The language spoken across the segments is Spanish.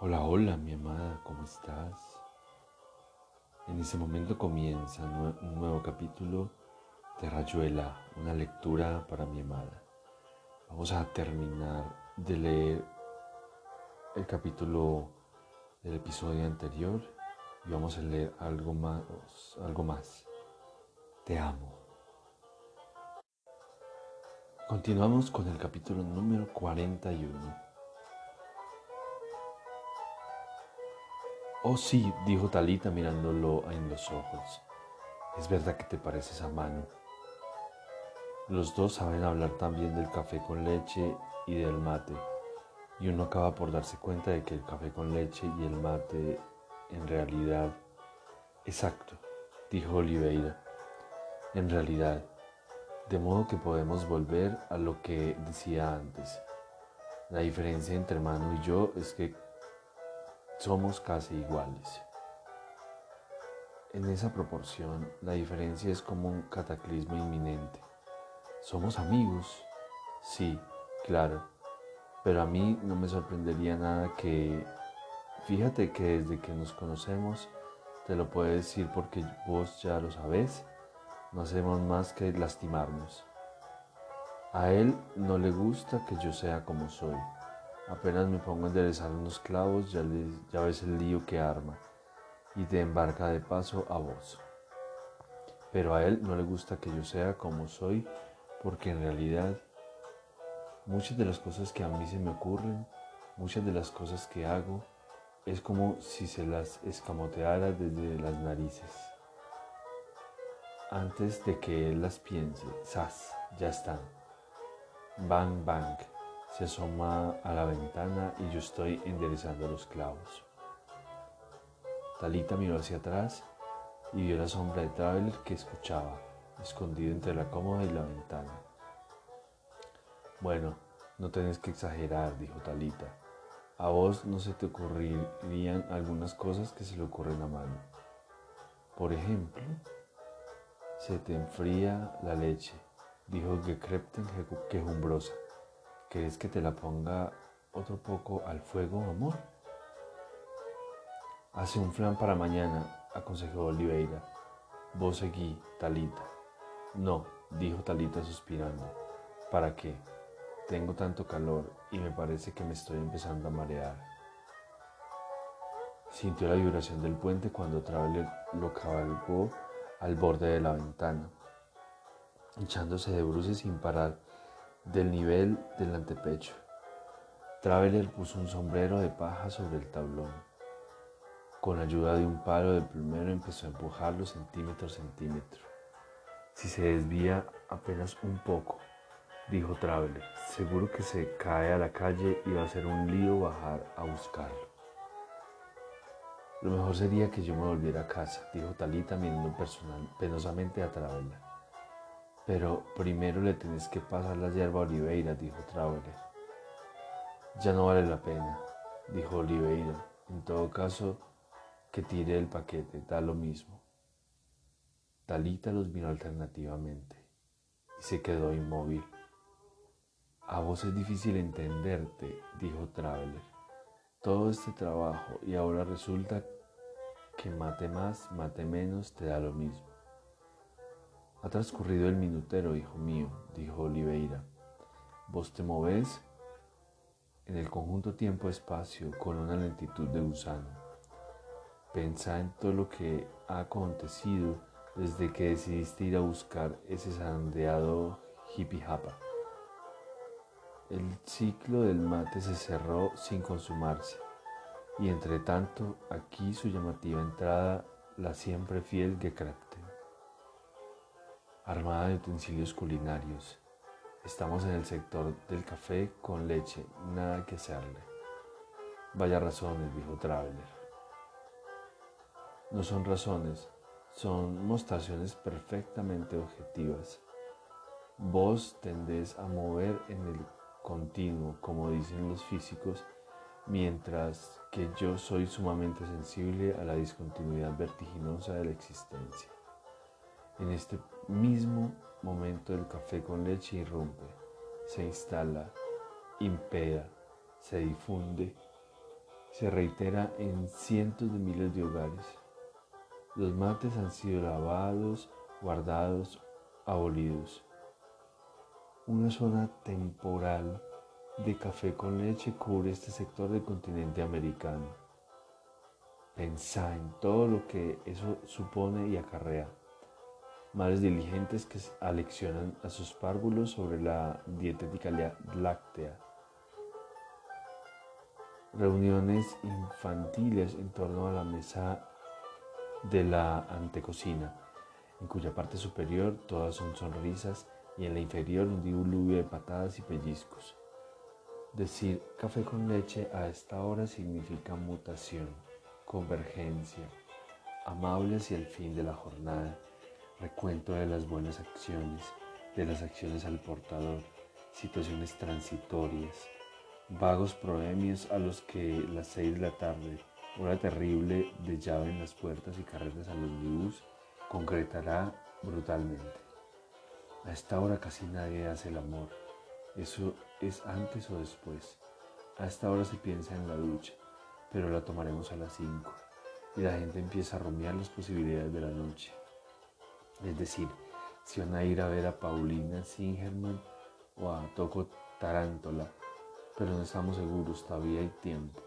Hola, hola, mi amada, ¿cómo estás? En este momento comienza un nuevo capítulo de Rayuela, una lectura para mi amada. Vamos a terminar de leer el capítulo del episodio anterior y vamos a leer algo más, algo más. Te amo. Continuamos con el capítulo número 41 Oh sí, dijo Talita mirándolo en los ojos. Es verdad que te pareces a Manu. Los dos saben hablar también del café con leche y del mate, y uno acaba por darse cuenta de que el café con leche y el mate en realidad... Exacto, dijo Oliveira. En realidad, de modo que podemos volver a lo que decía antes. La diferencia entre Manu y yo es que somos casi iguales. En esa proporción, la diferencia es como un cataclismo inminente. ¿Somos amigos? Sí, claro. Pero a mí no me sorprendería nada que... Fíjate que desde que nos conocemos, te lo puedo decir porque vos ya lo sabés, no hacemos más que lastimarnos. A él no le gusta que yo sea como soy. Apenas me pongo a enderezar unos clavos, ya, ves el lío que arma y te embarca de paso a vos. Pero a él no le gusta que yo sea como soy, porque en realidad muchas de las cosas que a mí se me ocurren, muchas de las cosas que hago, es como si se las escamoteara desde las narices. Antes de que él las piense, ¡zas! Ya están. Bang, bang se asoma a la ventana y yo estoy enderezando los clavos. Talita miró hacia atrás y vio la sombra de Traveler que escuchaba, escondido entre la cómoda y la ventana. Bueno, no tenés que exagerar, dijo Talita. A vos no se te ocurrirían algunas cosas que se le ocurren a mano. Por ejemplo, se te enfría la leche, dijo Gekrepten quejumbrosa. ¿Querés que te la ponga otro poco al fuego, amor? Hace un flan para mañana, aconsejó Oliveira. Vos seguí, Talita. No, dijo Talita suspirando. ¿Para qué? Tengo tanto calor y me parece que me estoy empezando a marear. Sintió la vibración del puente cuando Traveler lo cabalgó al borde de la ventana, echándose de bruces sin parar del nivel del antepecho. Traveler puso un sombrero de paja sobre el tablón. Con ayuda de un palo de plumero empezó a empujarlo centímetro a centímetro. Si se desvía apenas un poco, dijo Traveler, seguro que se cae a la calle y va a ser un lío bajar a buscarlo. Lo mejor sería que yo me volviera a casa, dijo Talita mirando penosamente a Traveler. Pero primero le tenés que pasar la hierba a Oliveira, dijo Traveler. Ya no vale la pena, dijo Oliveira. En todo caso, que tire el paquete, da lo mismo. Talita los miró alternativamente y se quedó inmóvil. A vos es difícil entenderte, dijo Traveler. Todo este trabajo y ahora resulta que mate más, mate menos, te da lo mismo. Ha transcurrido el minutero, hijo mío, dijo Oliveira. Vos te movés en el conjunto tiempo-espacio con una lentitud de gusano. Pensá en todo lo que ha acontecido desde que decidiste ir a buscar ese sandeado hippie japa. El ciclo del mate se cerró sin consumarse y entre tanto aquí su llamativa entrada la siempre fiel Gekrakte armada de utensilios culinarios. Estamos en el sector del café con leche, nada que hacerle. Vaya razones, dijo Traveler. No son razones, son mostraciones perfectamente objetivas. Vos tendés a mover en el continuo, como dicen los físicos, mientras que yo soy sumamente sensible a la discontinuidad vertiginosa de la existencia. En este mismo momento el café con leche irrumpe, se instala, impera, se difunde, se reitera en cientos de miles de hogares. Los mates han sido lavados, guardados, abolidos. Una zona temporal de café con leche cubre este sector del continente americano. Pensá en todo lo que eso supone y acarrea. Madres diligentes que aleccionan a sus párvulos sobre la dietética láctea reuniones infantiles en torno a la mesa de la antecocina, en cuya parte superior todas son sonrisas y en la inferior un diluvio de patadas y pellizcos. Decir café con leche a esta hora significa mutación, convergencia, amable hacia el fin de la jornada, recuento de las buenas acciones, de las acciones al portador, situaciones transitorias, vagos proemios a los que las seis de la tarde, hora terrible de llave en las puertas y carretas a los bus, concretará brutalmente. A esta hora casi nadie hace el amor. Eso es antes o después. A esta hora se piensa en la ducha, pero la tomaremos a las 5 y la gente empieza a rumiar las posibilidades de la noche. Es decir, si van a ir a ver a Paulina Singerman o a Toco Tarántola pero no estamos seguros, todavía hay tiempo.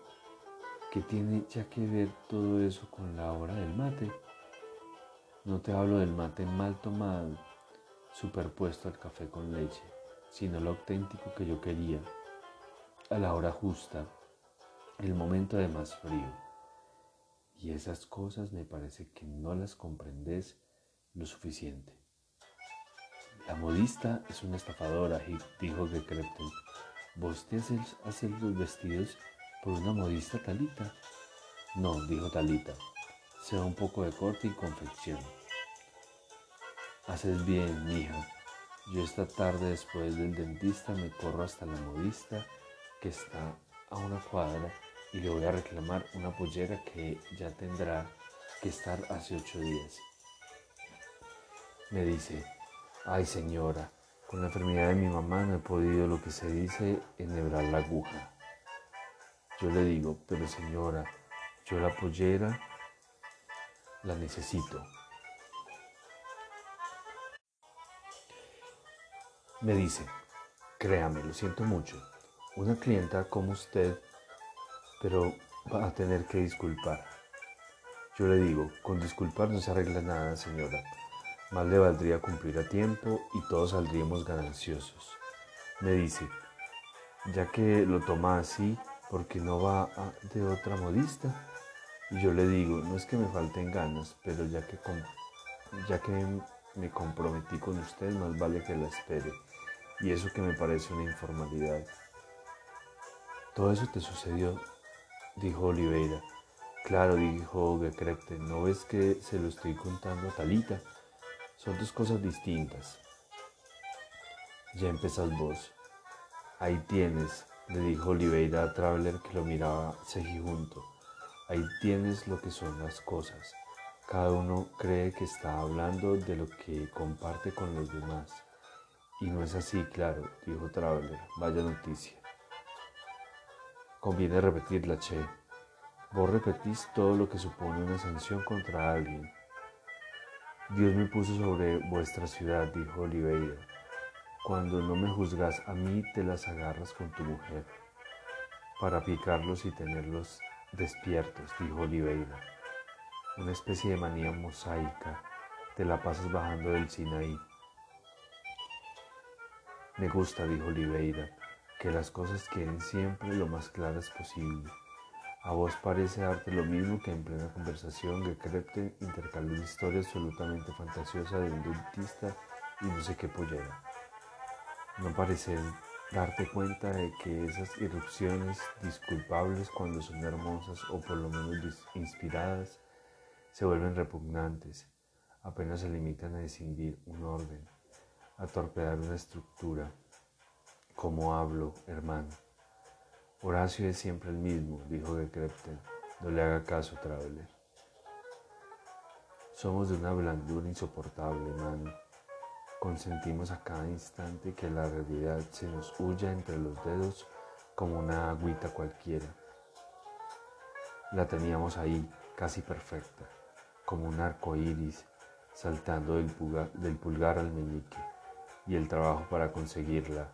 ¿Qué tiene ya que ver todo eso con la hora del mate? No te hablo del mate mal tomado, superpuesto al café con leche, sino lo auténtico que yo quería, a la hora justa, el momento de más frío. Y esas cosas me parece que no las comprendes lo suficiente. La modista es una estafadora, dijo que Krepten. ¿Vos te haces, los vestidos por una modista Talita? No, dijo Talita. Se da un poco de corte y confección. Haces bien, mija. Yo esta tarde después del dentista me corro hasta la modista que está a una cuadra y le voy a reclamar una pollera que ya tendrá que estar hace ocho días. Me dice, ay señora, con la enfermedad de mi mamá no he podido lo que se dice enhebrar la aguja. Yo le digo, pero señora, yo la pollera la necesito. Me dice, créame, lo siento mucho. Una clienta como usted, pero va a tener que disculpar. Yo le digo, con disculpar no se arregla nada, señora. Más le valdría cumplir a tiempo y todos saldríamos gananciosos. Me dice, ya que lo toma así, ¿por qué no va de otra modista? Y yo le digo, no es que me falten ganas, pero ya que, ya que me comprometí con usted, más vale que la espere. Y eso que me parece una informalidad. Todo eso te sucedió, dijo Oliveira. Claro, dijo Gekrekte, ¿no ves que se lo estoy contando a Talita? Son dos cosas distintas. Ya empezas vos. Ahí tienes, le dijo Oliveira a Traveler que lo miraba junto. Ahí tienes lo que son las cosas. Cada uno cree que está hablando de lo que comparte con los demás. Y no es así, claro, dijo Traveler. Vaya noticia. Conviene repetirla, Che. Vos repetís todo lo que supone una sanción contra alguien Dios me puso sobre vuestra ciudad, dijo Oliveira. Cuando no me juzgas a mí, te las agarras con tu mujer, para picarlos y tenerlos despiertos, dijo Oliveira. Una especie de manía mosaica, te la pasas bajando del Sinaí. Me gusta, dijo Oliveira, que las cosas queden siempre lo más claras posible. A vos parece darte lo mismo que en plena conversación Gekrepte intercaló una historia absolutamente fantasiosa de un y no sé qué pollera. No parece darte cuenta de que esas irrupciones disculpables cuando son hermosas o por lo menos inspiradas se vuelven repugnantes, apenas se limitan a decidir un orden, a torpedar una estructura. como hablo, hermano? Horacio es siempre el mismo, dijo Gekrepten. No le haga caso, Traveler. Somos de una blandura insoportable, mano. Consentimos a cada instante que la realidad se nos huya entre los dedos como una agüita cualquiera. La teníamos ahí, casi perfecta, como un arco iris saltando del pulgar al meñique, y el trabajo para conseguirla,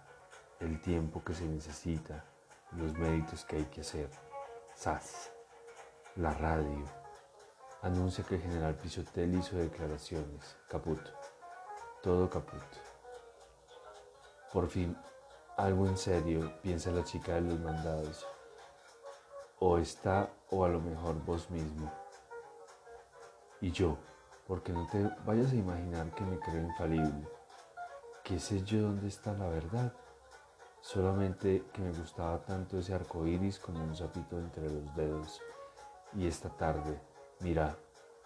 el tiempo que se necesita, los méritos que hay que hacer. SAS. La radio. Anuncia que el general Pisotel hizo declaraciones. Caput. Todo caput. Por fin, algo en serio, piensa la chica de los mandados. O está, o a lo mejor vos mismo. Y yo, porque no te vayas a imaginar que me creo infalible. ¿Qué sé yo dónde está la verdad? Solamente que me gustaba tanto ese arco iris como un sapito entre los dedos. Y esta tarde, mira,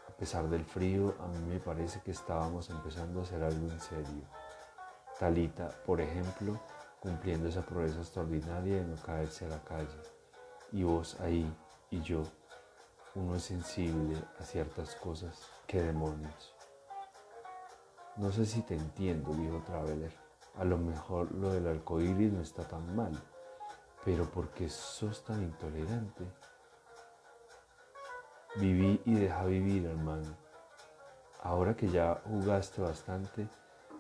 a pesar del frío, a mí me parece que estábamos empezando a hacer algo en serio. Talita, por ejemplo, cumpliendo esa proeza extraordinaria de no caerse a la calle. Y vos ahí y yo, uno es sensible a ciertas cosas. ¡Qué demonios! No sé si te entiendo, dijo Traveler. A lo mejor lo del arcoíris no está tan mal, pero ¿por qué sos tan intolerante? Viví y deja vivir, hermano. Ahora que ya jugaste bastante,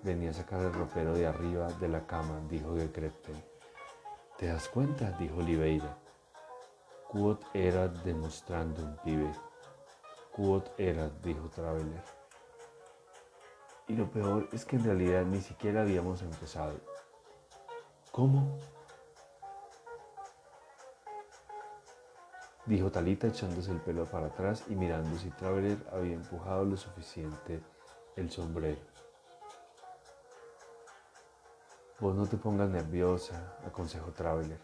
venía a sacar el ropero de arriba de la cama, dijo Gekrepten. ¿Te das cuenta? dijo Oliveira. Quod era demostrando un pibe. Quod era, dijo Traveler. Y lo peor es que en realidad ni siquiera habíamos empezado. ¿Cómo? Dijo Talita echándose el pelo para atrás y mirando si Traveler había empujado lo suficiente el sombrero. Vos no te pongas nerviosa, aconsejó Traveler.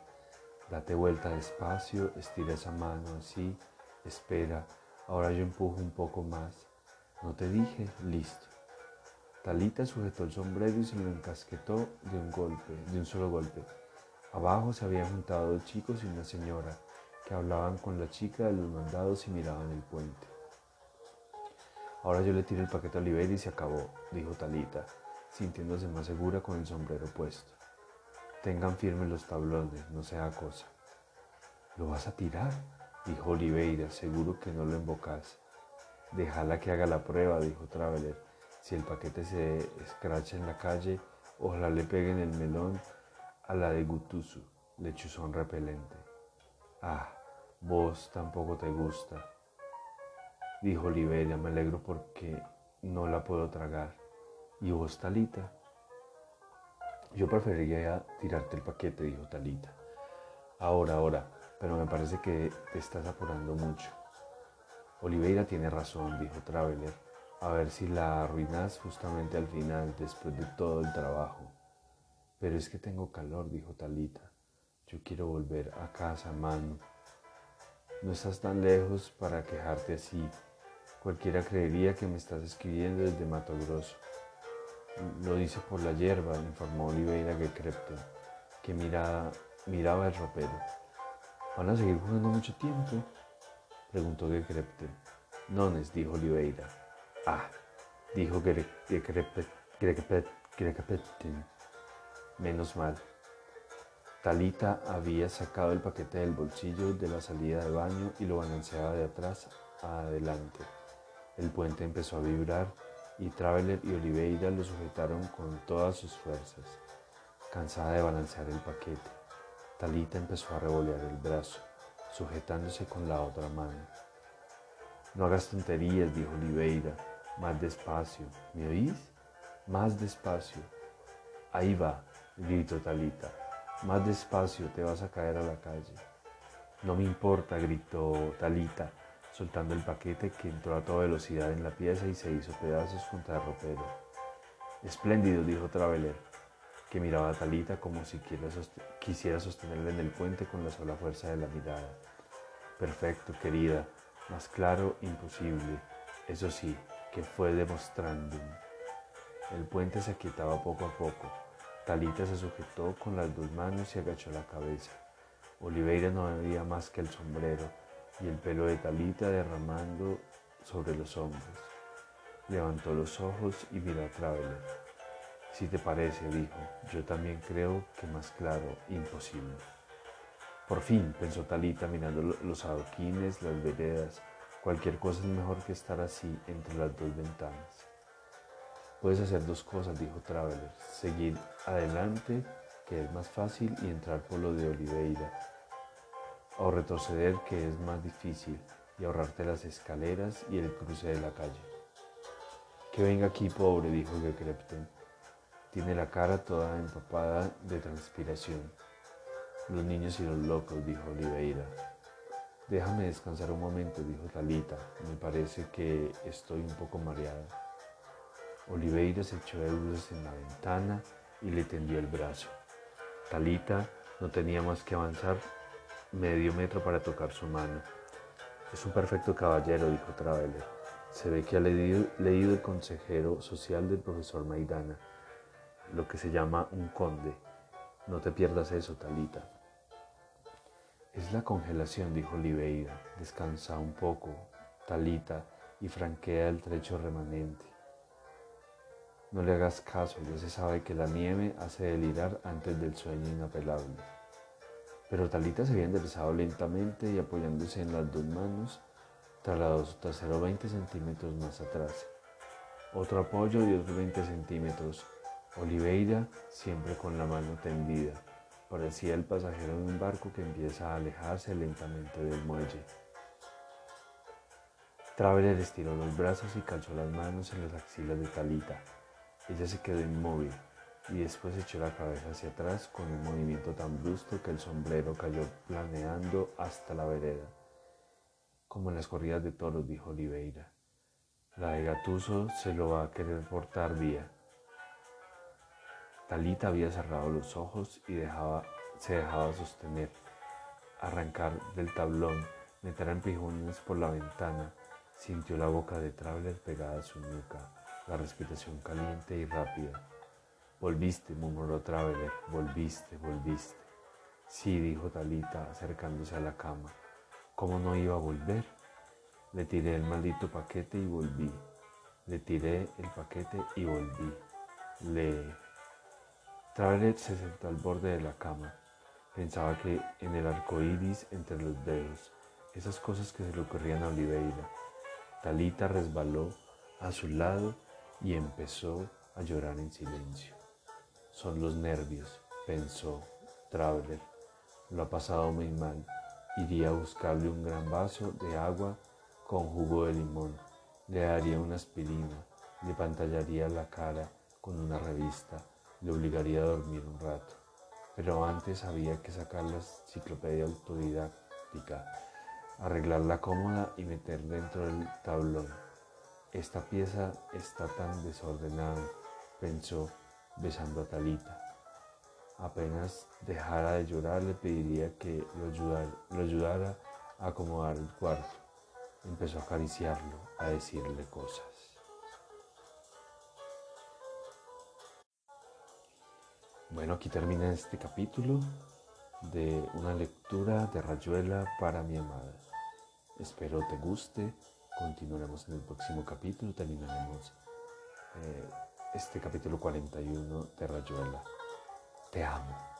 Date vuelta despacio, estira esa mano así, espera, ahora yo empujo un poco más. No te dije, listo. Talita sujetó el sombrero y se lo encasquetó de un golpe, de un solo golpe. Abajo se habían juntado dos chicos y una señora que hablaban con la chica de los mandados y miraban el puente. Ahora yo le tiré el paquete a Oliveira y se acabó, dijo Talita, sintiéndose más segura con el sombrero puesto. Tengan firmes los tablones, no sea cosa. ¿Lo vas a tirar? dijo Oliveira, seguro que no lo embocas. Déjala que haga la prueba, dijo Traveler. Si el paquete se escracha en la calle, ojalá le peguen el melón a la de Gutusu, lechuzón repelente. Ah, vos tampoco te gusta, dijo Oliveira, me alegro porque no la puedo tragar. ¿Y vos, Talita? Yo preferiría tirarte el paquete, dijo Talita. Ahora, ahora, pero me parece que te estás apurando mucho. Oliveira tiene razón, dijo Traveler a ver si la arruinas justamente al final, después de todo el trabajo. Pero es que tengo calor, dijo Talita. Yo quiero volver a casa, mano. No estás tan lejos para quejarte así. Cualquiera creería que me estás escribiendo desde Mato Grosso. Lo dice por la hierba, informó Oliveira que Crepton, que miraba, miraba el ropero. ¿Van a seguir jugando mucho tiempo? Preguntó Gekrepten. Nones, dijo Oliveira. Ah, dijo Menos mal. Talita había sacado el paquete del bolsillo de la salida de baño y lo balanceaba de atrás a adelante. El puente empezó a vibrar y Traveler y Oliveira lo sujetaron con todas sus fuerzas. Cansada de balancear el paquete, Talita empezó a revolear el brazo, sujetándose con la otra mano. No hagas tonterías, dijo Oliveira, más despacio, ¿me oís? Más despacio. Ahí va, gritó Talita. Más despacio, te vas a caer a la calle. No me importa, gritó Talita, soltando el paquete que entró a toda velocidad en la pieza y se hizo pedazos contra el ropero. Espléndido, dijo Traveler, que miraba a Talita como si quisiera sostenerla en el puente con la sola fuerza de la mirada. Perfecto, querida, más claro, imposible. Eso sí, que fue demostrando. El puente se aquietaba poco a poco. Talita se sujetó con las dos manos y agachó la cabeza. Oliveira no veía más que el sombrero y el pelo de Talita derramando sobre los hombros. Levantó los ojos y miró a Traveler. Si te parece, dijo, yo también creo que más claro, imposible. Por fin, pensó Talita mirando los adoquines, las veredas. Cualquier cosa es mejor que estar así entre las dos ventanas. Puedes hacer dos cosas, dijo Traveler. Seguir adelante, que es más fácil, y entrar por lo de Oliveira. O retroceder, que es más difícil, y ahorrarte las escaleras y el cruce de la calle. Que venga aquí, pobre, dijo Gekrepten. Tiene la cara toda empapada de transpiración. Los niños y los locos, dijo Oliveira. Déjame descansar un momento, dijo Talita. Me parece que estoy un poco mareada. Oliveira se echó de bruces en la ventana y le tendió el brazo. Talita no tenía más que avanzar medio metro para tocar su mano. Es un perfecto caballero, dijo Traveler. Se ve que ha leído, leído el consejero social del profesor Maidana, lo que se llama un conde. No te pierdas eso, Talita. Es la congelación, dijo Oliveira. Descansa un poco, Talita, y franquea el trecho remanente. No le hagas caso, ya se sabe que la nieve hace delirar antes del sueño inapelable. Pero Talita se había enderezado lentamente y apoyándose en las dos manos, trasladó su trasero 20 centímetros más atrás. Otro apoyo y otros 20 centímetros. Oliveira siempre con la mano tendida. Parecía el pasajero de un barco que empieza a alejarse lentamente del muelle. Traveler estiró los brazos y calzó las manos en las axilas de Talita. Ella se quedó inmóvil y después echó la cabeza hacia atrás con un movimiento tan brusco que el sombrero cayó planeando hasta la vereda. Como en las corridas de toros, dijo Oliveira. La de Gatuso se lo va a querer portar vía. Talita había cerrado los ojos y se dejaba sostener, arrancar del tablón, meter empujones por la ventana. Sintió la boca de Traveler pegada a su nuca la respiración caliente y rápida. Volviste, murmuró Traveler, volviste, volviste. Sí, dijo Talita, acercándose a la cama. ¿Cómo no iba a volver? Le tiré el maldito paquete y volví. Le tiré el paquete y volví. Le... Traveler se sentó al borde de la cama. Pensaba que en el arco iris entre los dedos, esas cosas que se le ocurrían a Oliveira. Talita resbaló a su lado y empezó a llorar en silencio. Son los nervios, pensó Traveler. Lo ha pasado muy mal. Iría a buscarle un gran vaso de agua con jugo de limón. Le daría una aspirina, le pantallaría la cara con una revista, le obligaría a dormir un rato. Pero antes había que sacar la enciclopedia autodidáctica, arreglar la cómoda y meter dentro del tablón esta pieza está tan desordenada, pensó besando a Talita. Apenas dejara de llorar le pediría que lo ayudara, a acomodar el cuarto. Empezó a acariciarlo, a decirle cosas. Bueno, aquí termina este capítulo de una lectura de Rayuela para mi amada. Espero te guste. Continuaremos en el próximo capítulo, terminaremos eh, este capítulo 41 de Rayuela. Te amo.